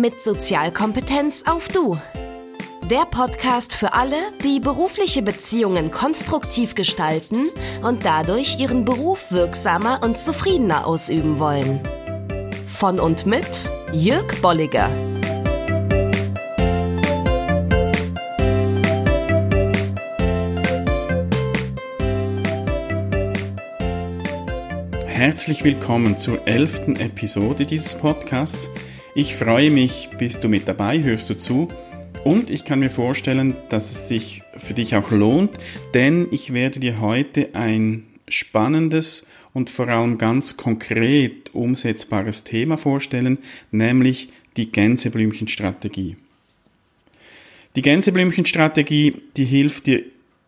mit Sozialkompetenz auf Du. Der Podcast für alle, die berufliche Beziehungen konstruktiv gestalten und dadurch ihren Beruf wirksamer und zufriedener ausüben wollen. Von und mit Jörg Bolliger. Herzlich willkommen zur elften Episode dieses Podcasts. Ich freue mich, bist du mit dabei, hörst du zu und ich kann mir vorstellen, dass es sich für dich auch lohnt, denn ich werde dir heute ein spannendes und vor allem ganz konkret umsetzbares Thema vorstellen, nämlich die Gänseblümchenstrategie. Die Gänseblümchenstrategie, die hilft dir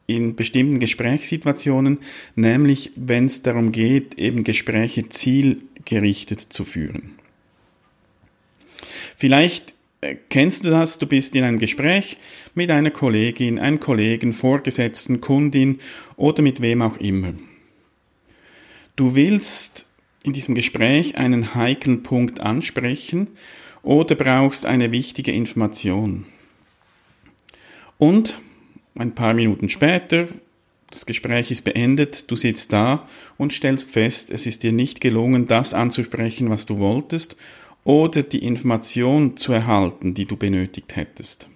in bestimmten Gesprächssituationen, nämlich wenn es darum geht, eben Gespräche zielgerichtet zu führen. Vielleicht äh, kennst du das, du bist in einem Gespräch mit einer Kollegin, einem Kollegen, Vorgesetzten, Kundin oder mit wem auch immer. Du willst in diesem Gespräch einen heiklen Punkt ansprechen oder brauchst eine wichtige Information. Und ein paar Minuten später, das Gespräch ist beendet, du sitzt da und stellst fest, es ist dir nicht gelungen, das anzusprechen, was du wolltest, oder die Information zu erhalten, die du benötigt hättest.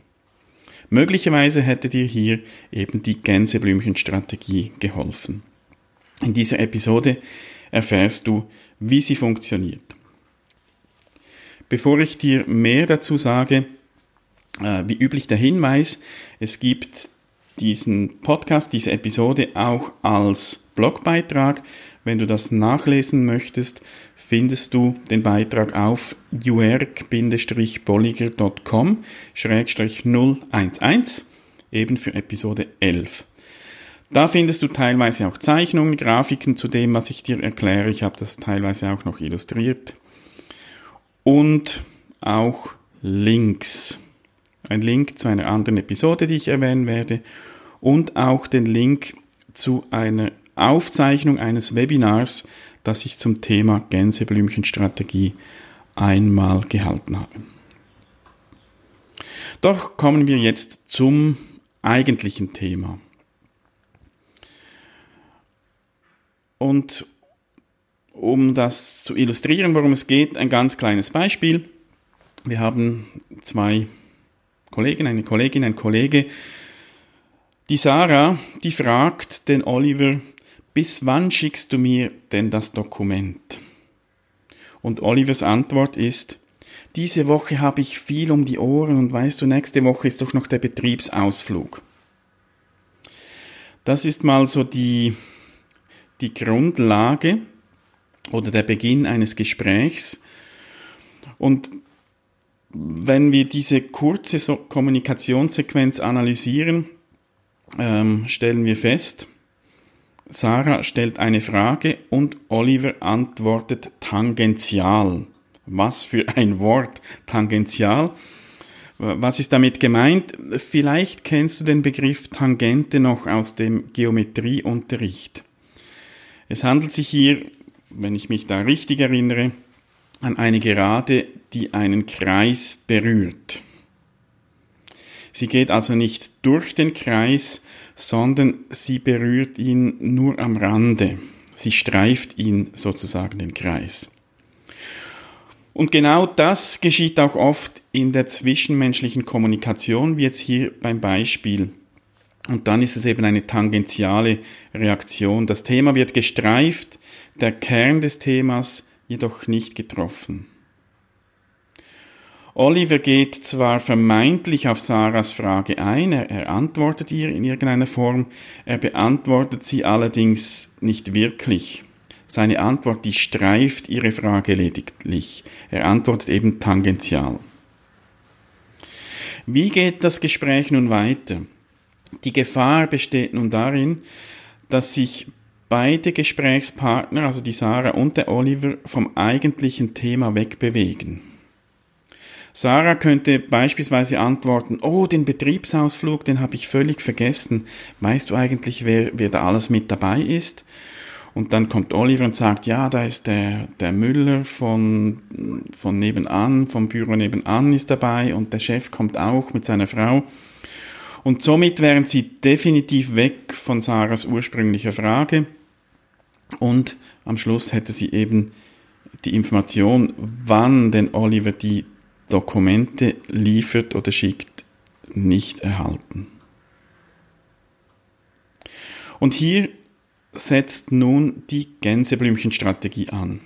Möglicherweise hätte dir hier eben die Gänseblümchenstrategie geholfen. In dieser Episode erfährst du, wie sie funktioniert. Bevor ich dir mehr dazu sage, äh, wie üblich der Hinweis, es gibt diesen Podcast, diese Episode auch als Blogbeitrag. Wenn du das nachlesen möchtest, findest du den Beitrag auf juerg-bolliger.com 011 eben für Episode 11. Da findest du teilweise auch Zeichnungen, Grafiken zu dem, was ich dir erkläre. Ich habe das teilweise auch noch illustriert. Und auch Links ein Link zu einer anderen Episode, die ich erwähnen werde und auch den Link zu einer Aufzeichnung eines Webinars, das ich zum Thema Gänseblümchenstrategie einmal gehalten habe. Doch kommen wir jetzt zum eigentlichen Thema. Und um das zu illustrieren, worum es geht, ein ganz kleines Beispiel. Wir haben zwei Kollegen, eine Kollegin, ein Kollege. Die Sarah, die fragt den Oliver, bis wann schickst du mir denn das Dokument? Und Olivers Antwort ist, diese Woche habe ich viel um die Ohren und weißt du, nächste Woche ist doch noch der Betriebsausflug. Das ist mal so die, die Grundlage oder der Beginn eines Gesprächs. Und wenn wir diese kurze so Kommunikationssequenz analysieren, ähm, stellen wir fest, Sarah stellt eine Frage und Oliver antwortet tangential. Was für ein Wort, tangential. Was ist damit gemeint? Vielleicht kennst du den Begriff Tangente noch aus dem Geometrieunterricht. Es handelt sich hier, wenn ich mich da richtig erinnere, an eine Gerade, die einen Kreis berührt. Sie geht also nicht durch den Kreis, sondern sie berührt ihn nur am Rande. Sie streift ihn sozusagen den Kreis. Und genau das geschieht auch oft in der zwischenmenschlichen Kommunikation, wie jetzt hier beim Beispiel. Und dann ist es eben eine tangentiale Reaktion. Das Thema wird gestreift, der Kern des Themas jedoch nicht getroffen. Oliver geht zwar vermeintlich auf Sarahs Frage ein, er, er, antwortet ihr in irgendeiner Form, er beantwortet sie allerdings nicht wirklich. Seine Antwort, die streift ihre Frage lediglich. Er antwortet eben tangential. Wie geht das Gespräch nun weiter? Die Gefahr besteht nun darin, dass sich beide Gesprächspartner, also die Sarah und der Oliver, vom eigentlichen Thema wegbewegen. Sarah könnte beispielsweise antworten, oh, den Betriebsausflug, den habe ich völlig vergessen. Weißt du eigentlich, wer, wer da alles mit dabei ist? Und dann kommt Oliver und sagt, ja, da ist der, der Müller von, von nebenan, vom Büro nebenan ist dabei und der Chef kommt auch mit seiner Frau. Und somit wären sie definitiv weg von Sarahs ursprünglicher Frage. Und am Schluss hätte sie eben die Information, wann denn Oliver die Dokumente liefert oder schickt, nicht erhalten. Und hier setzt nun die Gänseblümchenstrategie an.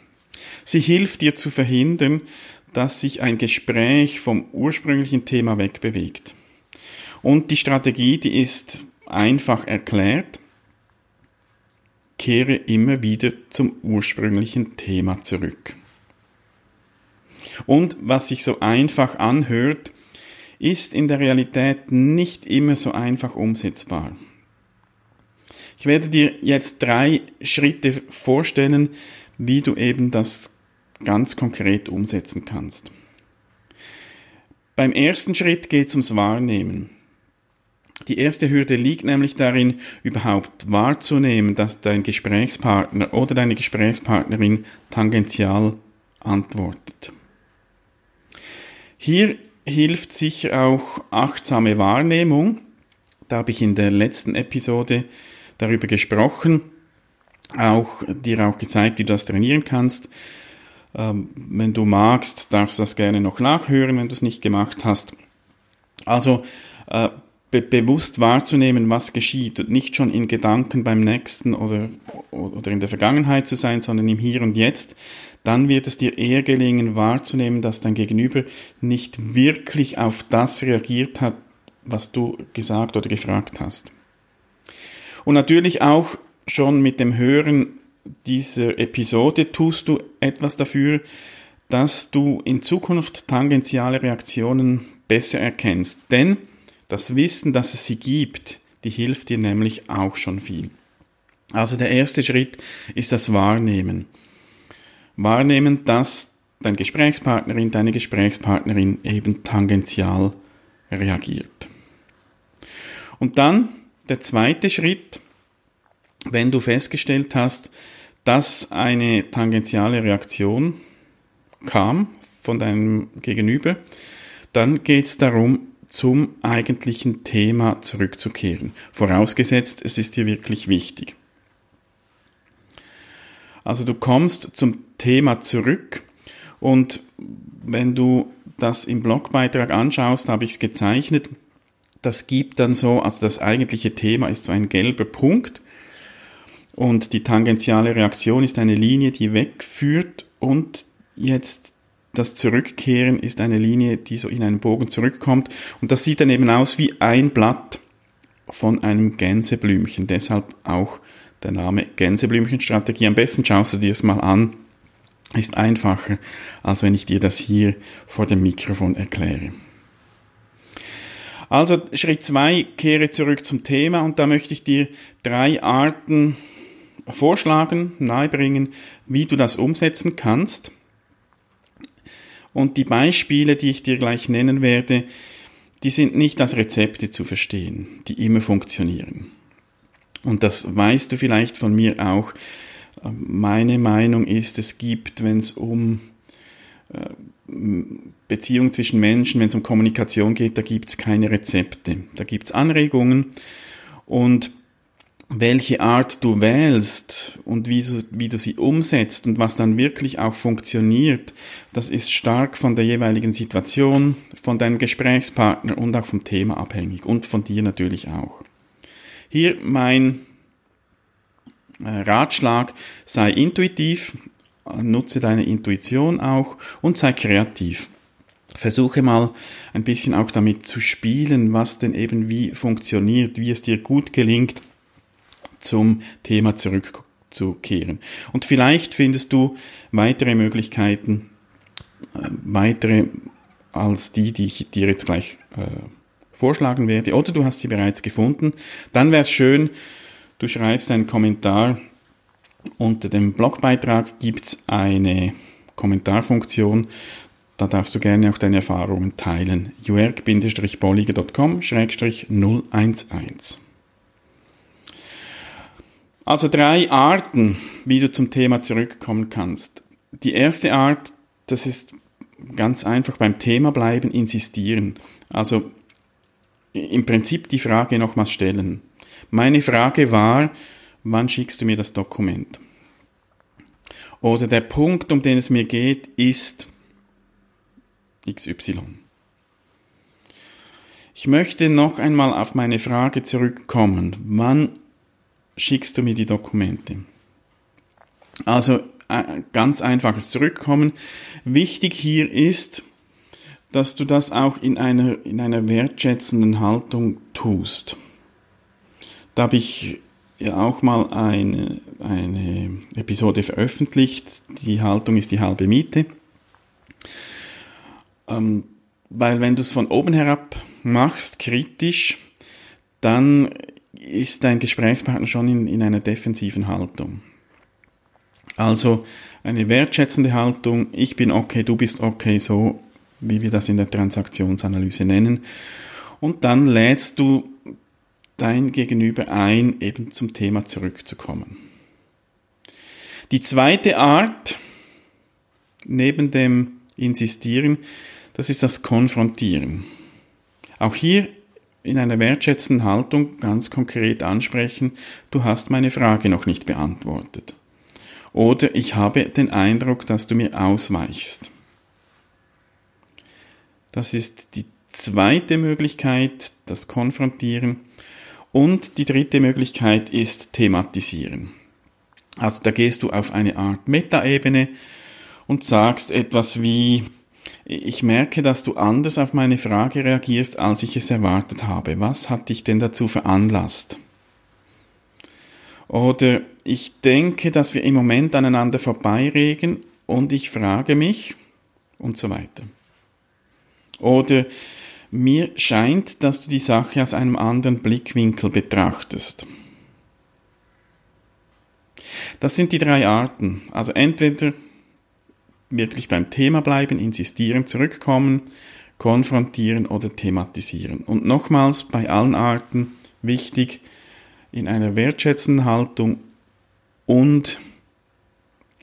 Sie hilft dir zu verhindern, dass sich ein Gespräch vom ursprünglichen Thema wegbewegt. Und die Strategie, die ist einfach erklärt, kehre immer wieder zum ursprünglichen Thema zurück. Und was sich so einfach anhört, ist in der Realität nicht immer so einfach umsetzbar. Ich werde dir jetzt drei Schritte vorstellen, wie du eben das ganz konkret umsetzen kannst. Beim ersten Schritt geht es ums Wahrnehmen. Die erste Hürde liegt nämlich darin, überhaupt wahrzunehmen, dass dein Gesprächspartner oder deine Gesprächspartnerin tangential antwortet. Hier hilft sicher auch achtsame Wahrnehmung. Da habe ich in der letzten Episode darüber gesprochen, auch dir auch gezeigt, wie du das trainieren kannst. Ähm, wenn du magst, darfst du das gerne noch nachhören, wenn du es nicht gemacht hast. Also äh, be bewusst wahrzunehmen, was geschieht und nicht schon in Gedanken beim nächsten oder, oder in der Vergangenheit zu sein, sondern im Hier und Jetzt, dann wird es dir eher gelingen wahrzunehmen, dass dein Gegenüber nicht wirklich auf das reagiert hat, was du gesagt oder gefragt hast. Und natürlich auch schon mit dem Hören dieser Episode tust du etwas dafür, dass du in Zukunft tangentiale Reaktionen besser erkennst. Denn das Wissen, dass es sie gibt, die hilft dir nämlich auch schon viel. Also der erste Schritt ist das Wahrnehmen. Wahrnehmen, dass dein Gesprächspartnerin, deine Gesprächspartnerin eben tangential reagiert. Und dann der zweite Schritt, wenn du festgestellt hast, dass eine tangentiale Reaktion kam von deinem Gegenüber, dann geht es darum, zum eigentlichen Thema zurückzukehren. Vorausgesetzt, es ist dir wirklich wichtig. Also du kommst zum Thema zurück und wenn du das im Blogbeitrag anschaust, habe ich es gezeichnet, das gibt dann so, also das eigentliche Thema ist so ein gelber Punkt und die tangentiale Reaktion ist eine Linie, die wegführt und jetzt das Zurückkehren ist eine Linie, die so in einen Bogen zurückkommt und das sieht dann eben aus wie ein Blatt von einem Gänseblümchen. Deshalb auch der Name Gänseblümchenstrategie. Am besten schaust du dir es mal an. Ist einfacher, als wenn ich dir das hier vor dem Mikrofon erkläre. Also Schritt zwei, kehre zurück zum Thema und da möchte ich dir drei Arten vorschlagen, nahebringen, wie du das umsetzen kannst. Und die Beispiele, die ich dir gleich nennen werde, die sind nicht als Rezepte zu verstehen, die immer funktionieren. Und das weißt du vielleicht von mir auch. Meine Meinung ist, es gibt, wenn es um äh, Beziehung zwischen Menschen, wenn es um Kommunikation geht, da gibt es keine Rezepte. Da gibt es Anregungen und welche Art du wählst und wie du, wie du sie umsetzt und was dann wirklich auch funktioniert, das ist stark von der jeweiligen Situation, von deinem Gesprächspartner und auch vom Thema abhängig und von dir natürlich auch. Hier mein äh, Ratschlag, sei intuitiv, nutze deine Intuition auch und sei kreativ. Versuche mal ein bisschen auch damit zu spielen, was denn eben wie funktioniert, wie es dir gut gelingt, zum Thema zurückzukehren. Und vielleicht findest du weitere Möglichkeiten, äh, weitere als die, die ich dir jetzt gleich äh, vorschlagen werde, oder du hast sie bereits gefunden. Dann wäre es schön, du schreibst einen Kommentar unter dem Blogbeitrag gibt's eine Kommentarfunktion. Da darfst du gerne auch deine Erfahrungen teilen. juerg-bolliger.com-011 Also drei Arten, wie du zum Thema zurückkommen kannst. Die erste Art, das ist ganz einfach beim Thema bleiben, insistieren. Also im Prinzip die Frage nochmals stellen. Meine Frage war, wann schickst du mir das Dokument? Oder der Punkt, um den es mir geht, ist XY. Ich möchte noch einmal auf meine Frage zurückkommen. Wann schickst du mir die Dokumente? Also äh, ganz einfaches Zurückkommen. Wichtig hier ist, dass du das auch in einer, in einer wertschätzenden Haltung tust. Da habe ich ja auch mal eine, eine Episode veröffentlicht. Die Haltung ist die halbe Miete. Ähm, weil wenn du es von oben herab machst, kritisch, dann ist dein Gesprächspartner schon in, in einer defensiven Haltung. Also eine wertschätzende Haltung, ich bin okay, du bist okay, so wie wir das in der Transaktionsanalyse nennen. Und dann lädst du dein Gegenüber ein, eben zum Thema zurückzukommen. Die zweite Art, neben dem Insistieren, das ist das Konfrontieren. Auch hier in einer wertschätzenden Haltung ganz konkret ansprechen, du hast meine Frage noch nicht beantwortet. Oder ich habe den Eindruck, dass du mir ausweichst. Das ist die zweite Möglichkeit, das Konfrontieren. Und die dritte Möglichkeit ist Thematisieren. Also da gehst du auf eine Art Metaebene und sagst etwas wie, ich merke, dass du anders auf meine Frage reagierst, als ich es erwartet habe. Was hat dich denn dazu veranlasst? Oder ich denke, dass wir im Moment aneinander vorbeiregen und ich frage mich und so weiter. Oder mir scheint, dass du die Sache aus einem anderen Blickwinkel betrachtest. Das sind die drei Arten. Also entweder wirklich beim Thema bleiben, insistieren, zurückkommen, konfrontieren oder thematisieren. Und nochmals bei allen Arten wichtig, in einer wertschätzenden Haltung und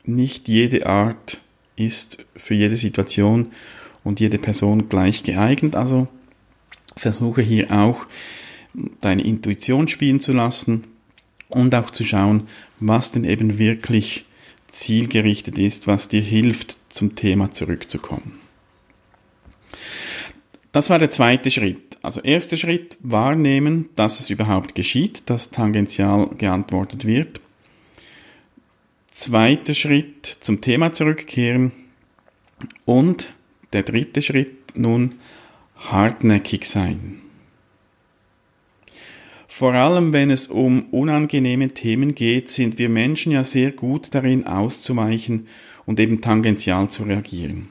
nicht jede Art ist für jede Situation und jede Person gleich geeignet. Also versuche hier auch deine Intuition spielen zu lassen und auch zu schauen, was denn eben wirklich zielgerichtet ist, was dir hilft, zum Thema zurückzukommen. Das war der zweite Schritt. Also erster Schritt, wahrnehmen, dass es überhaupt geschieht, dass tangential geantwortet wird. Zweiter Schritt, zum Thema zurückkehren. Und der dritte Schritt nun hartnäckig sein. Vor allem wenn es um unangenehme Themen geht, sind wir Menschen ja sehr gut darin auszuweichen und eben tangential zu reagieren.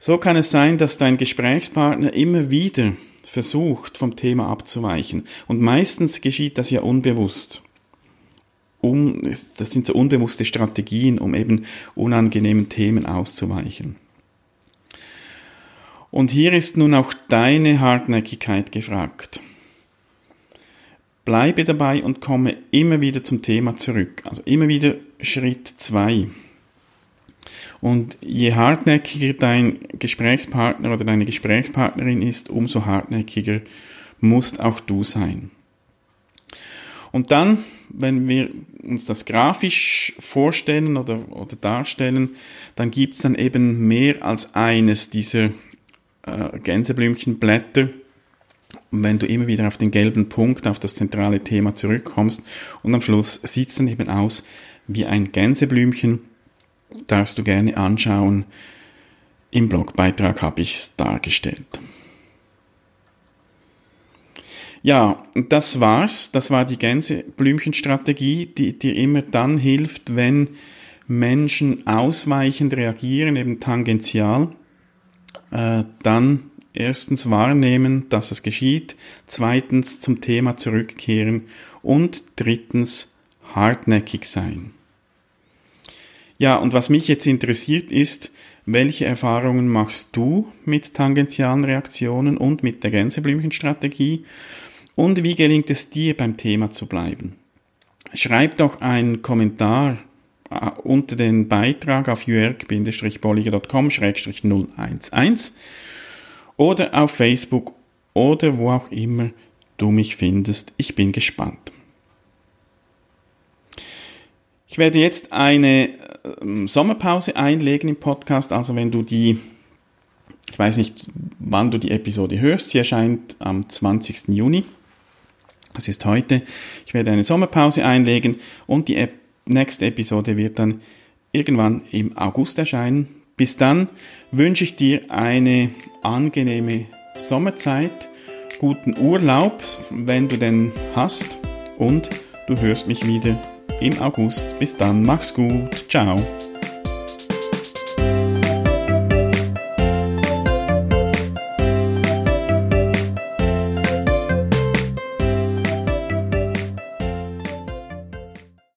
So kann es sein, dass dein Gesprächspartner immer wieder versucht, vom Thema abzuweichen. Und meistens geschieht das ja unbewusst. Um, das sind so unbewusste Strategien, um eben unangenehmen Themen auszuweichen. Und hier ist nun auch deine Hartnäckigkeit gefragt. Bleibe dabei und komme immer wieder zum Thema zurück. Also immer wieder Schritt zwei. Und je hartnäckiger dein Gesprächspartner oder deine Gesprächspartnerin ist, umso hartnäckiger musst auch du sein. Und dann, wenn wir uns das grafisch vorstellen oder, oder darstellen, dann gibt es dann eben mehr als eines dieser äh, Gänseblümchenblätter. Wenn du immer wieder auf den gelben Punkt, auf das zentrale Thema zurückkommst und am Schluss sieht es dann eben aus wie ein Gänseblümchen, darfst du gerne anschauen. Im Blogbeitrag habe ich es dargestellt. Ja, das war's. Das war die Gänseblümchenstrategie, die dir immer dann hilft, wenn Menschen ausweichend reagieren, eben tangential äh, dann erstens wahrnehmen, dass es geschieht, zweitens zum Thema zurückkehren und drittens hartnäckig sein. Ja, und was mich jetzt interessiert ist, welche Erfahrungen machst du mit tangentialen Reaktionen und mit der Gänseblümchenstrategie und wie gelingt es dir beim Thema zu bleiben? Schreib doch einen Kommentar äh, unter den Beitrag auf jörg-bolliger.com-011 oder auf Facebook oder wo auch immer du mich findest. Ich bin gespannt. Ich werde jetzt eine ähm, Sommerpause einlegen im Podcast, also wenn du die, ich weiß nicht, wann du die Episode hörst, sie erscheint am 20. Juni. Das ist heute. Ich werde eine Sommerpause einlegen und die nächste Episode wird dann irgendwann im August erscheinen. Bis dann wünsche ich dir eine angenehme Sommerzeit, guten Urlaub, wenn du den hast und du hörst mich wieder im August. Bis dann, mach's gut, ciao.